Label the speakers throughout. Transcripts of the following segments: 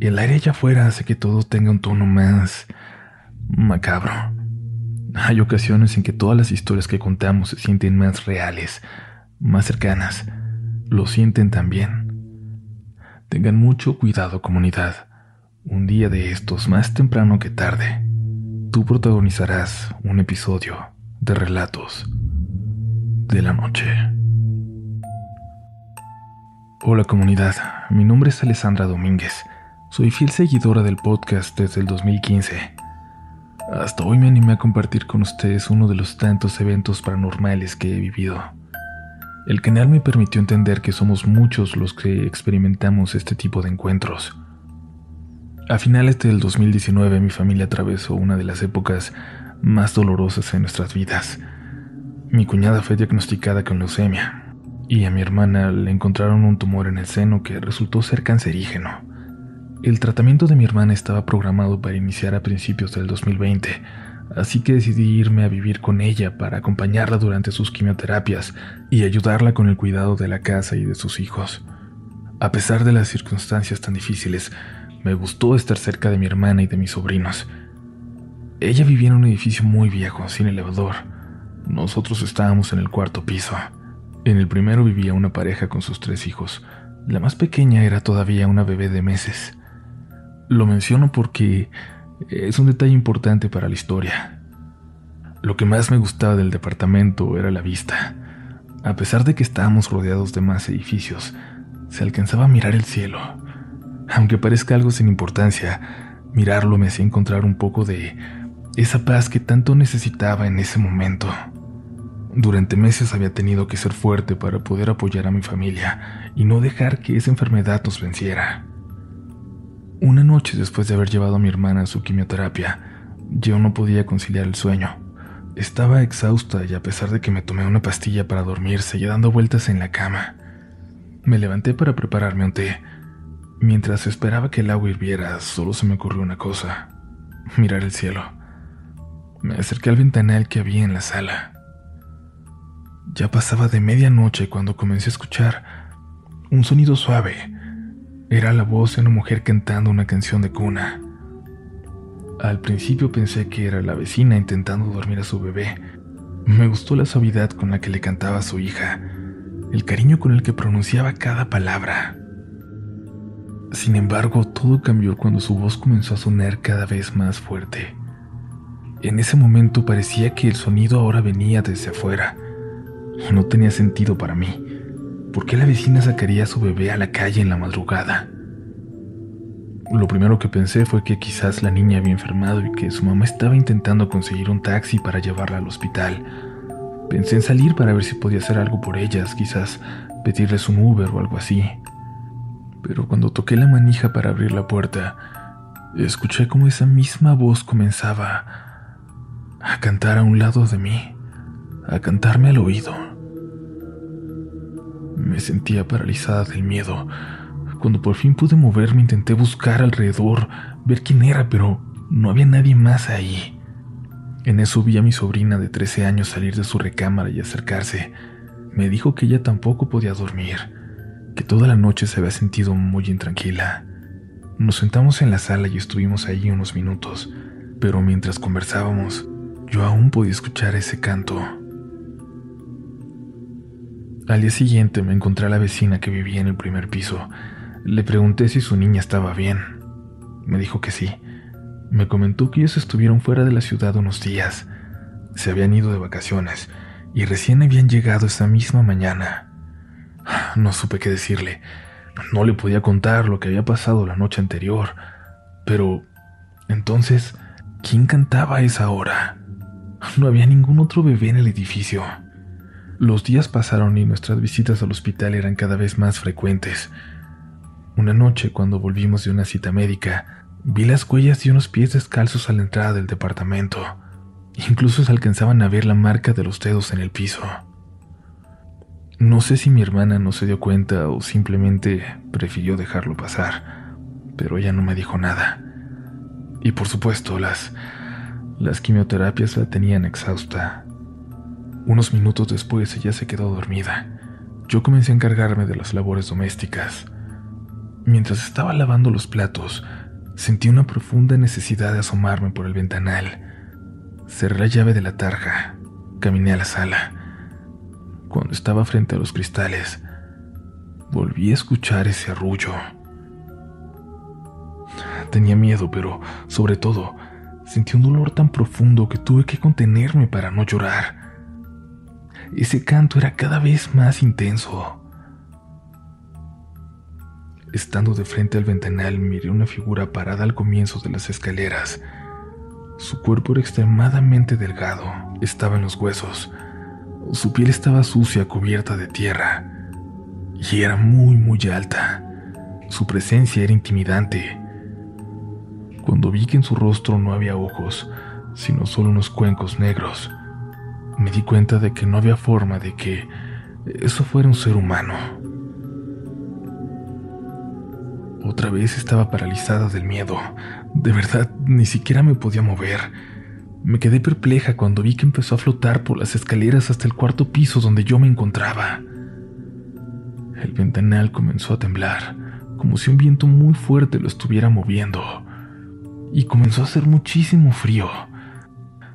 Speaker 1: El aire allá afuera hace que todo tenga un tono más macabro. Hay ocasiones en que todas las historias que contamos se sienten más reales, más cercanas. Lo sienten también. Tengan mucho cuidado, comunidad. Un día de estos, más temprano que tarde, tú protagonizarás un episodio de relatos de la noche. Hola comunidad, mi nombre es Alessandra Domínguez. Soy fiel seguidora del podcast desde el 2015. Hasta hoy me animé a compartir con ustedes uno de los tantos eventos paranormales que he vivido. El canal me permitió entender que somos muchos los que experimentamos este tipo de encuentros. A finales del 2019 mi familia atravesó una de las épocas más dolorosas en nuestras vidas. Mi cuñada fue diagnosticada con leucemia y a mi hermana le encontraron un tumor en el seno que resultó ser cancerígeno. El tratamiento de mi hermana estaba programado para iniciar a principios del 2020, así que decidí irme a vivir con ella para acompañarla durante sus quimioterapias y ayudarla con el cuidado de la casa y de sus hijos. A pesar de las circunstancias tan difíciles, me gustó estar cerca de mi hermana y de mis sobrinos. Ella vivía en un edificio muy viejo, sin elevador. Nosotros estábamos en el cuarto piso. En el primero vivía una pareja con sus tres hijos. La más pequeña era todavía una bebé de meses. Lo menciono porque es un detalle importante para la historia. Lo que más me gustaba del departamento era la vista. A pesar de que estábamos rodeados de más edificios, se alcanzaba a mirar el cielo. Aunque parezca algo sin importancia, mirarlo me hacía encontrar un poco de esa paz que tanto necesitaba en ese momento. Durante meses había tenido que ser fuerte para poder apoyar a mi familia y no dejar que esa enfermedad nos venciera. Una noche después de haber llevado a mi hermana a su quimioterapia, yo no podía conciliar el sueño. Estaba exhausta y a pesar de que me tomé una pastilla para dormir, seguía dando vueltas en la cama. Me levanté para prepararme un té. Mientras esperaba que el agua hirviera, solo se me ocurrió una cosa, mirar el cielo. Me acerqué al ventanal que había en la sala. Ya pasaba de medianoche cuando comencé a escuchar un sonido suave. Era la voz de una mujer cantando una canción de cuna. Al principio pensé que era la vecina intentando dormir a su bebé. Me gustó la suavidad con la que le cantaba a su hija, el cariño con el que pronunciaba cada palabra. Sin embargo, todo cambió cuando su voz comenzó a sonar cada vez más fuerte. En ese momento parecía que el sonido ahora venía desde afuera no tenía sentido para mí. ¿Por qué la vecina sacaría a su bebé a la calle en la madrugada? Lo primero que pensé fue que quizás la niña había enfermado y que su mamá estaba intentando conseguir un taxi para llevarla al hospital. Pensé en salir para ver si podía hacer algo por ellas, quizás pedirles un Uber o algo así. Pero cuando toqué la manija para abrir la puerta, escuché como esa misma voz comenzaba a cantar a un lado de mí, a cantarme al oído. Me sentía paralizada del miedo. Cuando por fin pude moverme intenté buscar alrededor, ver quién era, pero no había nadie más ahí. En eso vi a mi sobrina de 13 años salir de su recámara y acercarse. Me dijo que ella tampoco podía dormir, que toda la noche se había sentido muy intranquila. Nos sentamos en la sala y estuvimos allí unos minutos, pero mientras conversábamos, yo aún podía escuchar ese canto. Al día siguiente me encontré a la vecina que vivía en el primer piso. Le pregunté si su niña estaba bien. Me dijo que sí. Me comentó que ellos estuvieron fuera de la ciudad unos días. Se habían ido de vacaciones y recién habían llegado esa misma mañana. No supe qué decirle. No le podía contar lo que había pasado la noche anterior. Pero, entonces, ¿quién cantaba a esa hora? No había ningún otro bebé en el edificio. Los días pasaron y nuestras visitas al hospital eran cada vez más frecuentes. Una noche, cuando volvimos de una cita médica, vi las huellas de unos pies descalzos a la entrada del departamento. Incluso se alcanzaban a ver la marca de los dedos en el piso. No sé si mi hermana no se dio cuenta o simplemente prefirió dejarlo pasar, pero ella no me dijo nada. Y por supuesto, las, las quimioterapias la tenían exhausta. Unos minutos después ella se quedó dormida. Yo comencé a encargarme de las labores domésticas. Mientras estaba lavando los platos, sentí una profunda necesidad de asomarme por el ventanal. Cerré la llave de la tarja, caminé a la sala cuando estaba frente a los cristales, volví a escuchar ese arrullo. Tenía miedo, pero sobre todo, sentí un dolor tan profundo que tuve que contenerme para no llorar. Ese canto era cada vez más intenso. Estando de frente al ventanal, miré una figura parada al comienzo de las escaleras. Su cuerpo era extremadamente delgado, estaba en los huesos, su piel estaba sucia, cubierta de tierra, y era muy, muy alta. Su presencia era intimidante. Cuando vi que en su rostro no había ojos, sino solo unos cuencos negros, me di cuenta de que no había forma de que eso fuera un ser humano. Otra vez estaba paralizada del miedo. De verdad, ni siquiera me podía mover. Me quedé perpleja cuando vi que empezó a flotar por las escaleras hasta el cuarto piso donde yo me encontraba. El ventanal comenzó a temblar, como si un viento muy fuerte lo estuviera moviendo, y comenzó a hacer muchísimo frío.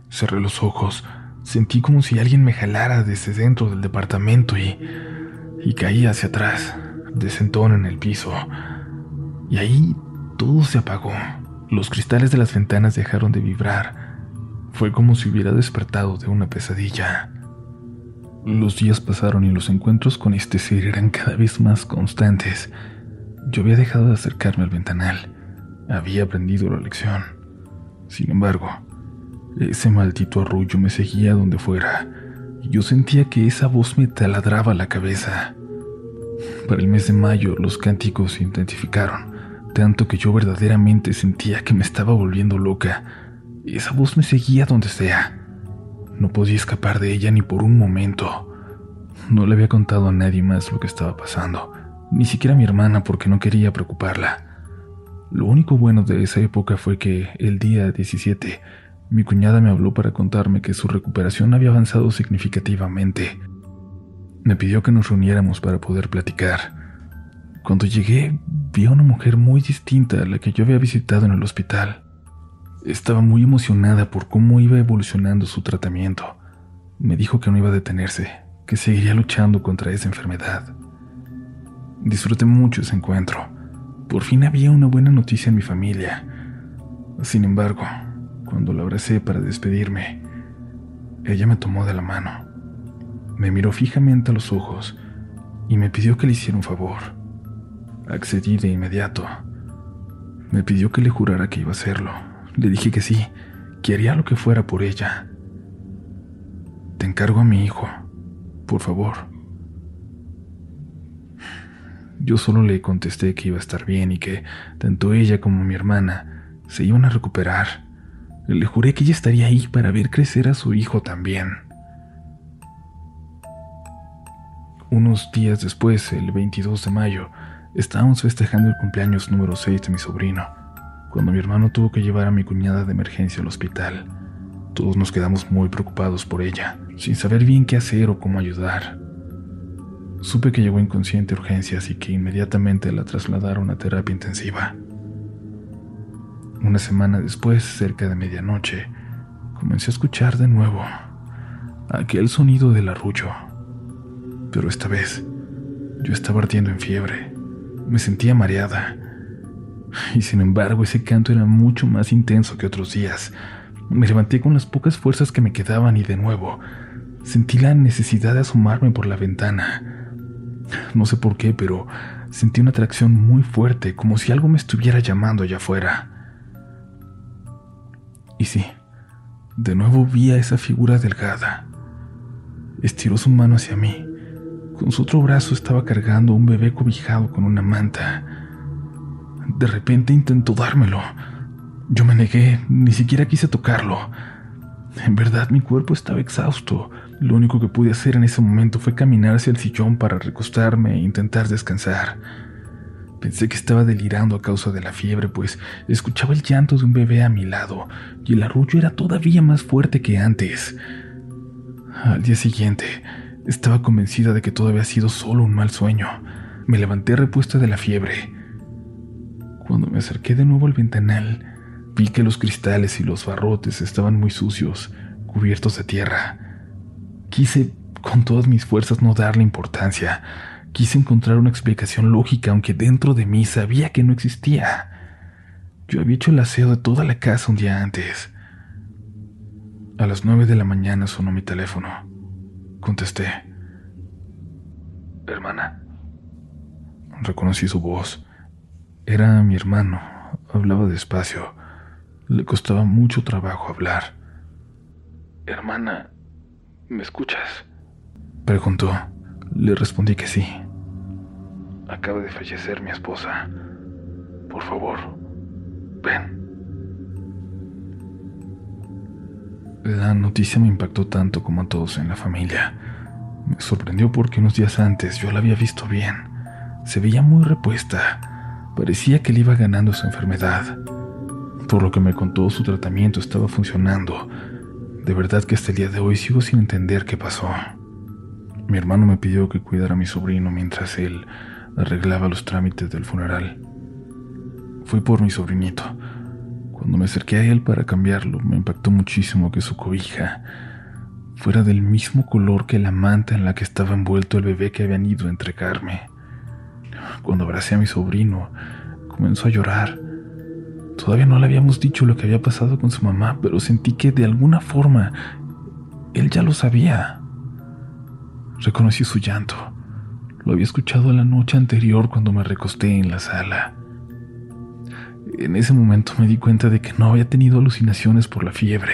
Speaker 1: Cerré los ojos, sentí como si alguien me jalara desde dentro del departamento y, y caí hacia atrás, de sentón en el piso. Y ahí todo se apagó. Los cristales de las ventanas dejaron de vibrar fue como si hubiera despertado de una pesadilla. Los días pasaron y los encuentros con este ser eran cada vez más constantes. Yo había dejado de acercarme al ventanal. Había aprendido la lección. Sin embargo, ese maldito arrullo me seguía donde fuera. Y yo sentía que esa voz me taladraba la cabeza. Para el mes de mayo los cánticos se intensificaron, tanto que yo verdaderamente sentía que me estaba volviendo loca esa voz me seguía donde sea. No podía escapar de ella ni por un momento. No le había contado a nadie más lo que estaba pasando, ni siquiera a mi hermana porque no quería preocuparla. Lo único bueno de esa época fue que el día 17 mi cuñada me habló para contarme que su recuperación había avanzado significativamente. Me pidió que nos reuniéramos para poder platicar. Cuando llegué, vi a una mujer muy distinta a la que yo había visitado en el hospital. Estaba muy emocionada por cómo iba evolucionando su tratamiento. Me dijo que no iba a detenerse, que seguiría luchando contra esa enfermedad. Disfruté mucho ese encuentro. Por fin había una buena noticia en mi familia. Sin embargo, cuando la abracé para despedirme, ella me tomó de la mano, me miró fijamente a los ojos y me pidió que le hiciera un favor. Accedí de inmediato. Me pidió que le jurara que iba a hacerlo le dije que sí, que haría lo que fuera por ella. Te encargo a mi hijo, por favor. Yo solo le contesté que iba a estar bien y que tanto ella como mi hermana se iban a recuperar. Le juré que ella estaría ahí para ver crecer a su hijo también. Unos días después, el 22 de mayo, estábamos festejando el cumpleaños número 6 de mi sobrino cuando mi hermano tuvo que llevar a mi cuñada de emergencia al hospital. Todos nos quedamos muy preocupados por ella, sin saber bien qué hacer o cómo ayudar. Supe que llegó inconsciente a urgencias y que inmediatamente la trasladaron a terapia intensiva. Una semana después, cerca de medianoche, comencé a escuchar de nuevo aquel sonido del arrullo. Pero esta vez, yo estaba ardiendo en fiebre. Me sentía mareada y sin embargo ese canto era mucho más intenso que otros días. Me levanté con las pocas fuerzas que me quedaban y de nuevo sentí la necesidad de asomarme por la ventana. No sé por qué, pero sentí una atracción muy fuerte, como si algo me estuviera llamando allá afuera. Sí, De nuevo vi a esa figura delgada. Estiró su mano hacia mí. Con su otro brazo estaba cargando un bebé cobijado con una manta. De repente intentó dármelo. Yo me negué, ni siquiera quise tocarlo. En verdad mi cuerpo estaba exhausto. Lo único que pude hacer en ese momento fue caminar hacia el sillón para recostarme e intentar descansar. Pensé que estaba delirando a causa de la fiebre, pues escuchaba el llanto de un bebé a mi lado y el arrullo era todavía más fuerte que antes. Al día siguiente, estaba convencida de que todo había sido solo un mal sueño. Me levanté repuesta de la fiebre. Cuando me acerqué de nuevo al ventanal, vi que los cristales y los barrotes estaban muy sucios, cubiertos de tierra. Quise con todas mis fuerzas no darle importancia, Quise encontrar una explicación lógica, aunque dentro de mí sabía que no existía. Yo había hecho el aseo de toda la casa un día antes. A las nueve de la mañana sonó mi teléfono. Contesté. Hermana. Reconocí su voz. Era mi hermano. Hablaba despacio. Le costaba mucho trabajo hablar. Hermana, ¿me escuchas? Preguntó. Le respondí que sí. Acaba de fallecer mi esposa. Por favor, ven. La noticia me impactó tanto como a todos en la familia. Me sorprendió porque unos días antes yo la había visto bien. Se veía muy repuesta. Parecía que le iba ganando su enfermedad. Por lo que me contó, su tratamiento estaba funcionando. De verdad que hasta el día de hoy sigo sin entender qué pasó. Mi hermano me pidió que cuidara a mi sobrino mientras él arreglaba los trámites del funeral. Fui por mi sobrinito. Cuando me acerqué a él para cambiarlo, me impactó muchísimo que su cobija fuera del mismo color que la manta en la que estaba envuelto el bebé que habían ido a entregarme. Cuando abracé a mi sobrino, comenzó a llorar. Todavía no le habíamos dicho lo que había pasado con su mamá, pero sentí que de alguna forma él ya lo sabía. Reconocí su llanto. Lo había escuchado la noche anterior cuando me recosté en la sala. En ese momento me di cuenta de que no había tenido alucinaciones por la fiebre.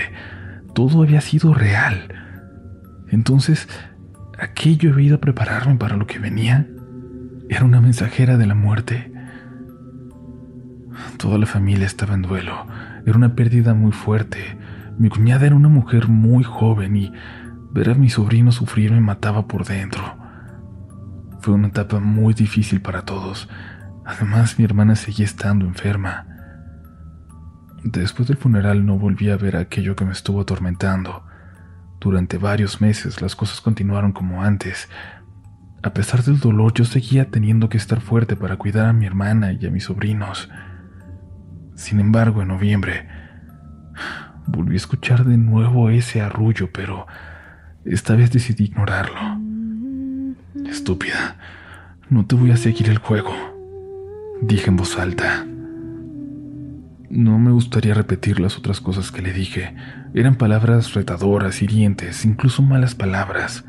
Speaker 1: Todo había sido real. Entonces, ¿aquello había ido a prepararme para lo que venía? Era una mensajera de la muerte. Toda la familia estaba en duelo. Era una pérdida muy fuerte. Mi cuñada era una mujer muy joven y Ver a mi sobrino sufrir me mataba por dentro. Fue una etapa muy difícil para todos. Además, mi hermana seguía estando enferma. Después del funeral no volví a ver aquello que me estuvo atormentando. Durante varios meses las cosas continuaron como antes. A pesar del dolor, yo seguía teniendo que estar fuerte para cuidar a mi hermana y a mis sobrinos. Sin embargo, en noviembre, volví a escuchar de nuevo ese arrullo, pero esta vez decidí ignorarlo. Estúpida, no te voy a seguir el juego, dije en voz alta. No me gustaría repetir las otras cosas que le dije. Eran palabras retadoras, hirientes, incluso malas palabras.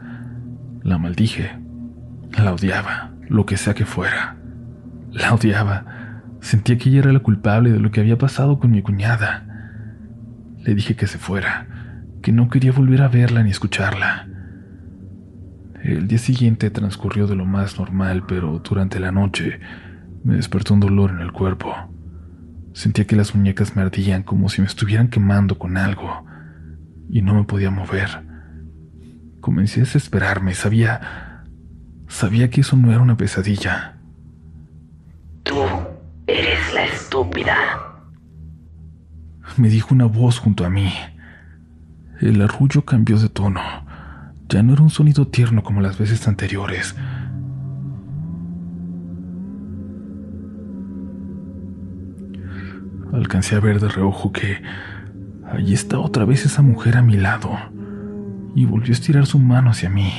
Speaker 1: La maldije. La odiaba, lo que sea que fuera. La odiaba. Sentía que ella era la culpable de lo que había pasado con mi cuñada. Le dije que se fuera, que no quería volver a verla ni escucharla. El día siguiente transcurrió de lo más normal, pero durante la noche me despertó un dolor en el cuerpo. Sentía que las muñecas me ardían como si me estuvieran quemando con algo, y no me podía mover. Comencé a desesperarme, sabía... sabía que eso no era una pesadilla.
Speaker 2: Tú eres la estúpida.
Speaker 1: Me dijo una voz junto a mí. El arrullo cambió de tono. Ya no era un sonido tierno como las veces anteriores. Alcancé a ver de reojo que allí está otra vez esa mujer a mi lado y volvió a estirar su mano hacia mí.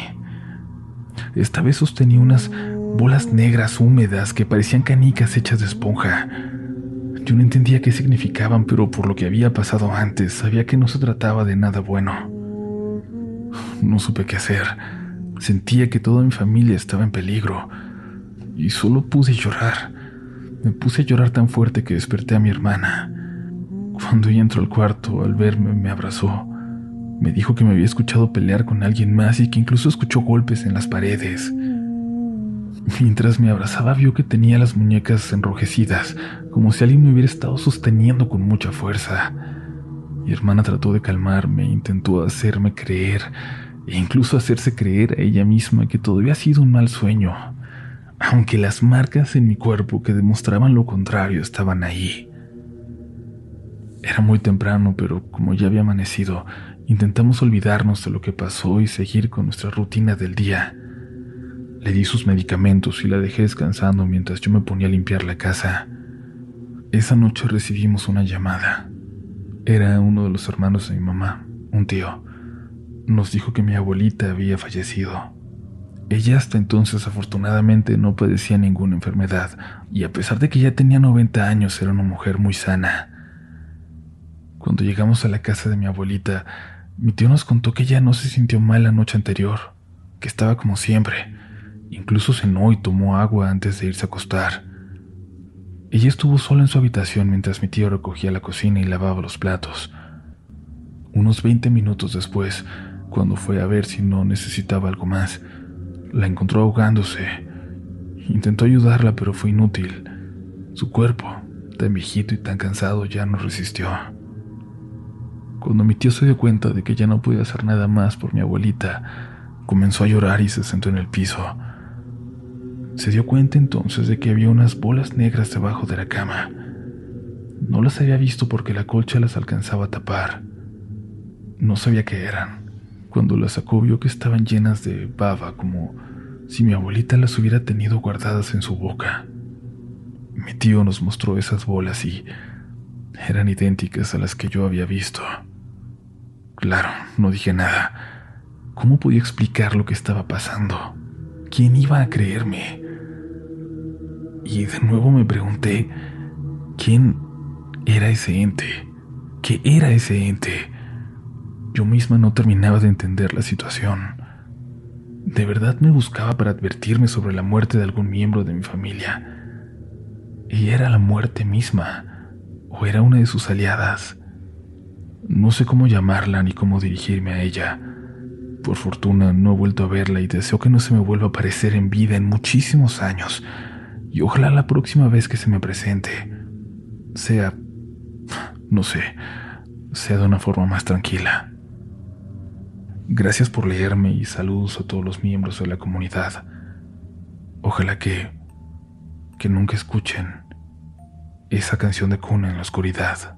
Speaker 1: Esta vez sostenía unas bolas negras húmedas que parecían canicas hechas de esponja. Yo no entendía qué significaban, pero por lo que había pasado antes, sabía que no se trataba de nada bueno. No supe qué hacer. Sentía que toda mi familia estaba en peligro. Y solo pude llorar. Me puse a llorar tan fuerte que desperté a mi hermana. Cuando ella entró al cuarto, al verme, me abrazó. Me dijo que me había escuchado pelear con alguien más y que incluso escuchó golpes en las paredes. Mientras me abrazaba vio que tenía las muñecas enrojecidas, como si alguien me hubiera estado sosteniendo con mucha fuerza. Mi hermana trató de calmarme, intentó hacerme creer, e incluso hacerse creer a ella misma que todo había sido un mal sueño, aunque las marcas en mi cuerpo que demostraban lo contrario estaban ahí. Era muy temprano, pero como ya había amanecido, intentamos olvidarnos de lo que pasó y seguir con nuestra rutina del día. Le di sus medicamentos y la dejé descansando mientras yo me ponía a limpiar la casa. Esa noche recibimos una llamada. Era uno de los hermanos de mi mamá, un tío. Nos dijo que mi abuelita había fallecido. Ella hasta entonces afortunadamente no padecía ninguna enfermedad y a pesar de que ya tenía 90 años era una mujer muy sana. Cuando llegamos a la casa de mi abuelita, mi tío nos contó que ella no se sintió mal la noche anterior, que estaba como siempre, Incluso cenó y tomó agua antes de irse a acostar. Ella estuvo sola en su habitación mientras mi tío recogía la cocina y lavaba los platos. Unos 20 minutos después, cuando fue a ver si no necesitaba algo más, la encontró ahogándose. Intentó ayudarla, pero fue inútil. Su cuerpo, tan viejito y tan cansado, ya no resistió. Cuando mi tío se dio cuenta de que ya no podía hacer nada más por mi abuelita, comenzó a llorar y se sentó en el piso. Se dio cuenta entonces de que había unas bolas negras debajo de la cama. No las había visto porque la colcha las alcanzaba a tapar. No sabía qué eran. Cuando las sacó vio que estaban llenas de baba, como si mi abuelita las hubiera tenido guardadas en su boca. Mi tío nos mostró esas bolas y eran idénticas a las que yo había visto. Claro, no dije nada. ¿Cómo podía explicar lo que estaba pasando? ¿Quién iba a creerme? Y de nuevo me pregunté, ¿quién era ese ente? ¿Qué era ese ente? Yo misma no terminaba de entender la situación. ¿De verdad me buscaba para advertirme sobre la muerte de algún miembro de mi familia? ¿Y era la muerte misma? ¿O era una de sus aliadas? No sé cómo llamarla ni cómo dirigirme a ella. Por fortuna no he vuelto a verla y deseo que no se me vuelva a aparecer en vida en muchísimos años y ojalá la próxima vez que se me presente sea, no sé, sea de una forma más tranquila. Gracias por leerme y saludos a todos los miembros de la comunidad. Ojalá que, que nunca escuchen esa canción de cuna en la oscuridad.